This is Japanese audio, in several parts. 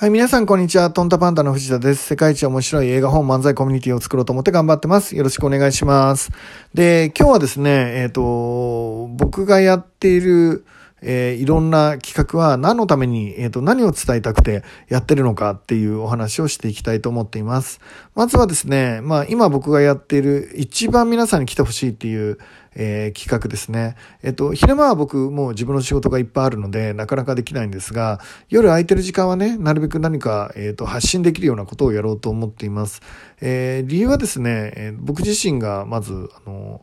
はい、皆さんこんにちは。トンタパンダの藤田です。世界一面白い映画本漫才コミュニティを作ろうと思って頑張ってます。よろしくお願いします。で、今日はですね、えっ、ー、と、僕がやっている、えー、いろんな企画は何のために、えっ、ー、と、何を伝えたくてやってるのかっていうお話をしていきたいと思っています。まずはですね、まあ今僕がやっている一番皆さんに来てほしいっていう、えー、企画ですね。えっ、と、昼間は僕もう自分の仕事がいっぱいあるので、なかなかできないんですが、夜空いてる時間はね、なるべく何か、えっ、と、発信できるようなことをやろうと思っています。え理由はですね、え僕自身がまず、あの、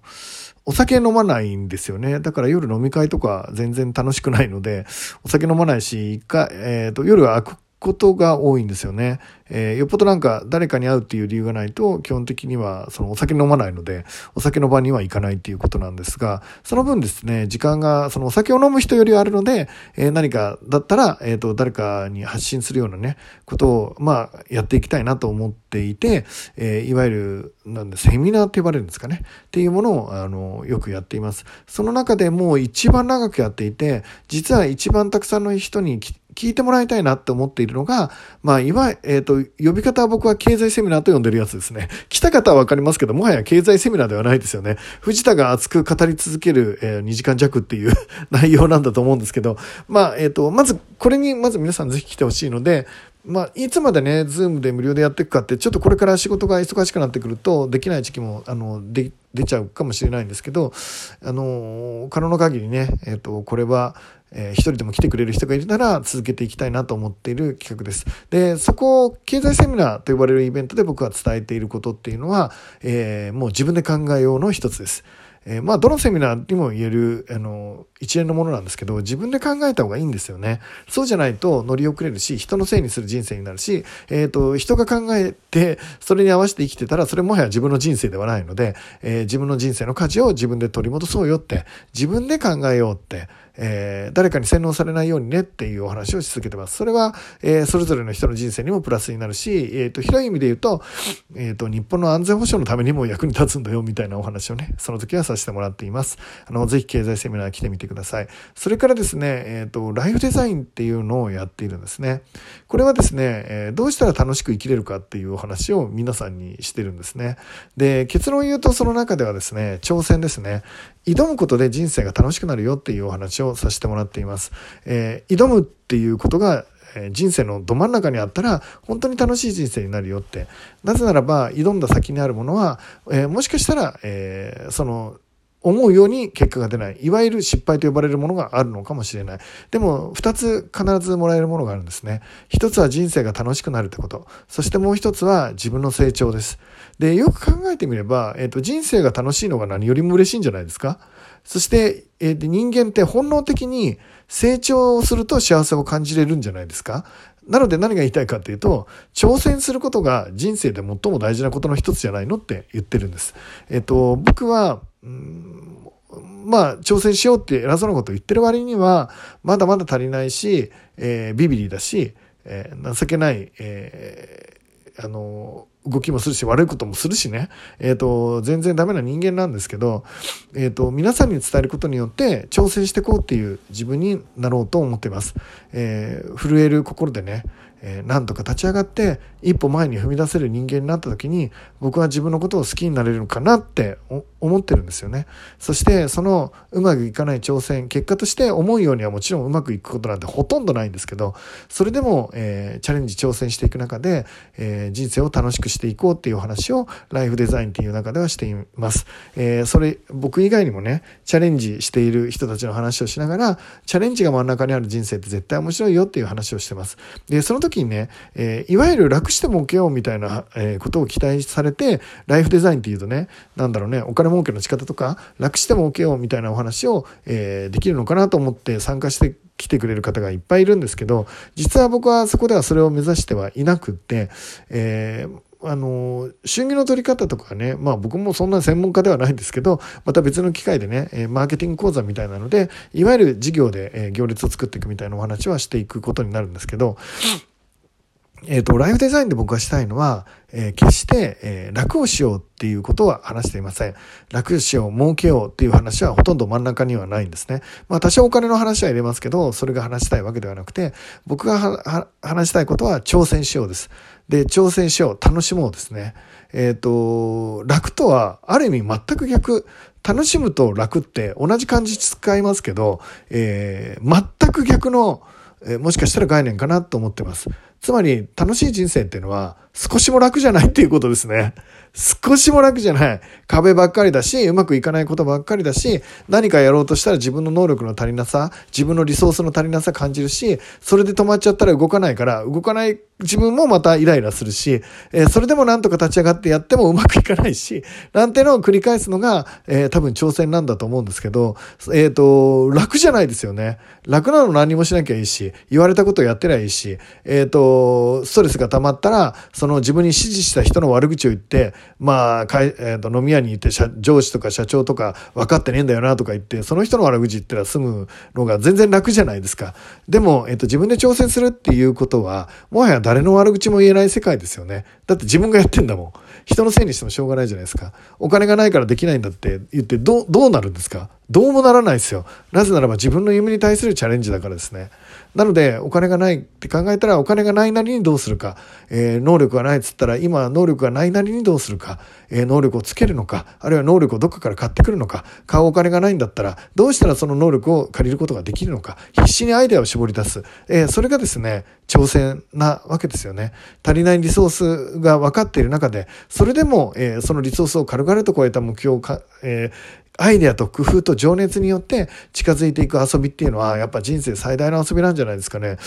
お酒飲まないんですよね。だから夜飲み会とか全然楽しくないので、お酒飲まないし、一回、えっ、ー、と、夜は空ことが多いんですよね。えー、よっぽどなんか誰かに会うっていう理由がないと、基本的にはそのお酒飲まないので、お酒の場には行かないっていうことなんですが、その分ですね、時間がそのお酒を飲む人よりはあるので、えー、何かだったら、えっ、ー、と、誰かに発信するようなね、ことを、まあ、やっていきたいなと思っていて、えいわゆる、なんで、セミナーって呼ばれるんですかね。っていうものを、あの、よくやっています。その中でもう一番長くやっていて、実は一番たくさんの人に聞いてもらいたいなって思っているのが、まあ、いわゆるえっ、ー、と、呼び方は僕は経済セミナーと呼んでるやつですね。来た方はわかりますけど、もはや経済セミナーではないですよね。藤田が熱く語り続ける、えー、2時間弱っていう 内容なんだと思うんですけど、まあ、えっ、ー、と、まず、これに、まず皆さんぜひ来てほしいので、まあ、いつまでね、ズームで無料でやっていくかって、ちょっとこれから仕事が忙しくなってくると、できない時期も、あの、で、出ちゃうかもしれないんですけど、あの、可能な限りね、えっ、ー、と、これは、えー、一人でも来てくれる人がいるなら続けていきたいなと思っている企画です。で、そこを経済セミナーと呼ばれるイベントで僕は伝えていることっていうのは、えー、もう自分で考えようの一つです。えー、まあ、どのセミナーにも言える、あの、一連のものなんですけど、自分で考えた方がいいんですよね。そうじゃないと乗り遅れるし、人のせいにする人生になるし、えっ、ー、と、人が考えて、それに合わせて生きてたら、それもはや自分の人生ではないので、えー、自分の人生の価値を自分で取り戻そうよって、自分で考えようって、えー、誰かに洗脳されないようにねっていうお話をし続けてます。それは、えー、それぞれの人の人生にもプラスになるし、えっ、ー、と、広い意味で言うと、えっ、と、日本の安全保障のためにも役に立つんだよみたいなお話をね、その時はさせてもらっています。あの、ぜひ経済セミナー来てみてください。それからですね、えっ、と、ライフデザインっていうのをやっているんですね。これはですね、えどうしたら楽しく生きれるかっていうお話を皆さんにしてるんですね。で、結論を言うとその中ではですね、挑戦ですね。挑むことで人生が楽しくなるよっていうお話をさせてもらっています。えー、挑むっていうことが人生のど真ん中にあったら本当に楽しい人生になるよってなぜならば挑んだ先にあるものは、えー、もしかしたら、えー、その思うように結果が出ない。いわゆる失敗と呼ばれるものがあるのかもしれない。でも、二つ必ずもらえるものがあるんですね。一つは人生が楽しくなるってこと。そしてもう一つは自分の成長です。で、よく考えてみれば、えっ、ー、と、人生が楽しいのが何よりも嬉しいんじゃないですか？そして、えー、人間って本能的に成長をすると幸せを感じれるんじゃないですか？なので何が言いたいかっていうと、挑戦することが人生で最も大事なことの一つじゃないのって言ってるんです。えっ、と、僕は、まあ、挑戦しようって偉そうなことを言ってる割には、まだまだ足りないし、えー、ビビリだし、えー、情けない、えー、あの、動きもするし、悪いこともするしね、えっ、ー、と、全然ダメな人間なんですけど、えっ、ー、と、皆さんに伝えることによって挑戦していこうっていう自分になろうと思っています。えー、震える心でね、えー、なんとか立ち上がって一歩前に踏み出せる人間になった時に僕は自分のことを好きになれるのかなって思ってるんですよね。そしてそのうまくいかない挑戦結果として思うようにはもちろんうまくいくことなんてほとんどないんですけどそれでも、えー、チャレンジ挑戦していく中で、えー、人生を楽しくしていこうっていう話をライフデザインっていう中ではしています。えー、それ僕以外にもねチャレンジしている人たちの話をしながらチャレンジが真ん中にある人生って絶対面白いよっていう話をしてます。でその時にね、えー、いわゆる楽しても受けようみたいな、えー、ことを期待されて、ライフデザインっていうとね、なんだろうね、お金儲けの仕方とか、楽しても受けようみたいなお話を、えー、できるのかなと思って参加して来てくれる方がいっぱいいるんですけど、実は僕はそこではそれを目指してはいなくって、えー、あの、春儀の取り方とかね、まあ僕もそんな専門家ではないんですけど、また別の機会でね、マーケティング講座みたいなので、いわゆる事業で行列を作っていくみたいなお話はしていくことになるんですけど、えっ、ー、と、ライフデザインで僕がしたいのは、えー、決して、えー、楽をしようっていうことは話していません。楽をしよう、儲けようっていう話はほとんど真ん中にはないんですね。まあ多少お金の話は入れますけど、それが話したいわけではなくて、僕が話したいことは挑戦しようです。で、挑戦しよう、楽しもうですね。えっ、ー、と、楽とはある意味全く逆。楽しむと楽って同じ漢字使いますけど、えー、全く逆の、え、もしかしたら概念かなと思ってます。つまり楽しい人生っていうのは少しも楽じゃないっていうことですね。少しも楽じゃない。壁ばっかりだし、うまくいかないことばっかりだし、何かやろうとしたら自分の能力の足りなさ、自分のリソースの足りなさ感じるし、それで止まっちゃったら動かないから、動かない自分もまたイライラするし、え、それでもなんとか立ち上がってやってもうまくいかないし、なんてのを繰り返すのが、え、多分挑戦なんだと思うんですけど、えっ、と、楽じゃないですよね。楽なの何もしなきゃいいし、言われたことをやってりゃいいし、えっ、と、ストレスが溜まったら、その自分に指示した人の悪口を言って、まあ、かえー、と飲み屋に行って上司とか社長とか分かってねえんだよなとか言って、その人の悪口言ったら済むのが全然楽じゃないですか。でも、えっ、と、自分で挑戦するっていうことは、もはや誰の悪口も言えない世界ですよね。だって自分がやってんだもん。人のせいにしてもしょうがないじゃないですか。お金がないからできないんだって言って、どう、どうなるんですか？どうもならないですよ。なぜならば自分の夢に対するチャレンジだからですね。なので、お金がないって考えたら、お金がないなりにどうするか、えー、能力がないっつったら、今能力がないなりにどうするか、えー、能力をつけるのか、あるいは能力をどっかから買ってくるのか、買うお金がないんだったら、どうしたらその能力を借りることができるのか、必死にアイデアを絞り出す。えー、それがですね、挑戦なわけですよね。足りないリソースが分かっている中で、それでも、えー、そのリソースを軽々と超えた目標をか、えー、アイデアと工夫と情熱によって近づいていく遊びっていうのはやっぱ人生最大の遊びなんじゃないですかね。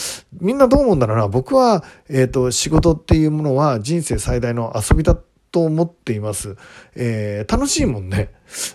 みんなどう思うんだろうな。僕は、えっ、ー、と、仕事っていうものは人生最大の遊びだと思っています。えー、楽しいもんね。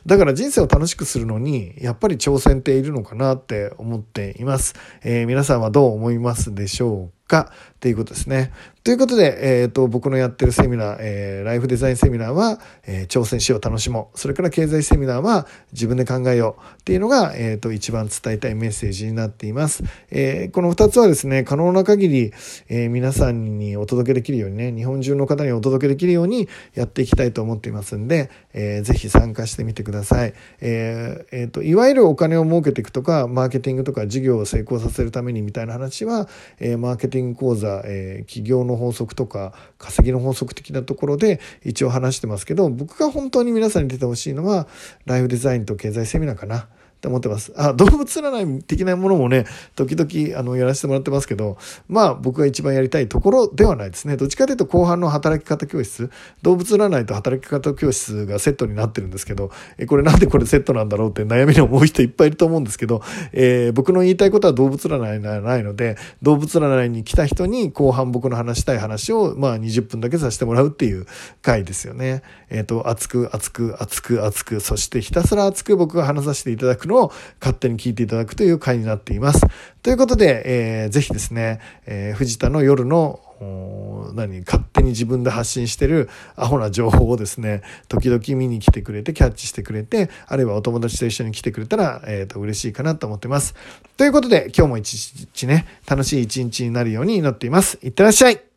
だから人生を楽しくするのに、やっぱり挑戦っているのかなって思っています。えー、皆さんはどう思いますでしょうか？っていうことですね。ということで、えっ、ー、と、僕のやってるセミナー、えー、ライフデザインセミナーは、えー、挑戦しよう、楽しもう。それから経済セミナーは、自分で考えようっていうのが、えっ、と、一番伝えたいメッセージになっています。えこの二つはですね、可能な限り、え皆さんにお届けできるようにね、日本中の方にお届けできるようにやっていきたいと思っていますんで、えー、ぜひ参加してみてください。えー、えー、と、いわゆるお金を儲けていくとか、マーケティングとか事業を成功させるためにみたいな話は、えマーケティング講座、え企業の法則とか、稼ぎの法則的なところで一応話してますけど、僕が本当に皆さんに出てほしいのは、ライフデザインと経済セミナーかな。って思ってます。あ、動物占い的なものもね、時々、あの、やらせてもらってますけど、まあ、僕が一番やりたいところではないですね。どっちかというと、後半の働き方教室、動物占いと働き方教室がセットになってるんですけど、え、これなんでこれセットなんだろうって悩みに思う人いっぱいいると思うんですけど、えー、僕の言いたいことは動物占いではないので、動物占いに来た人に後半僕の話したい話を、まあ、20分だけさせてもらうっていう回ですよね。えっ、ー、と、熱く、熱く、熱く、熱く、そしてひたすら熱く僕が話させていただくのを勝手に聞いていただくという回になっています。ということで、えー、ぜひですね、えー、藤田の夜の何勝手に自分で発信してるアホな情報をですね時々見に来てくれてキャッチしてくれてあるいはお友達と一緒に来てくれたら、えーと、嬉しいかなと思ってます。ということで今日も一日ね楽しい一日になるように祈っています。いってらっしゃい。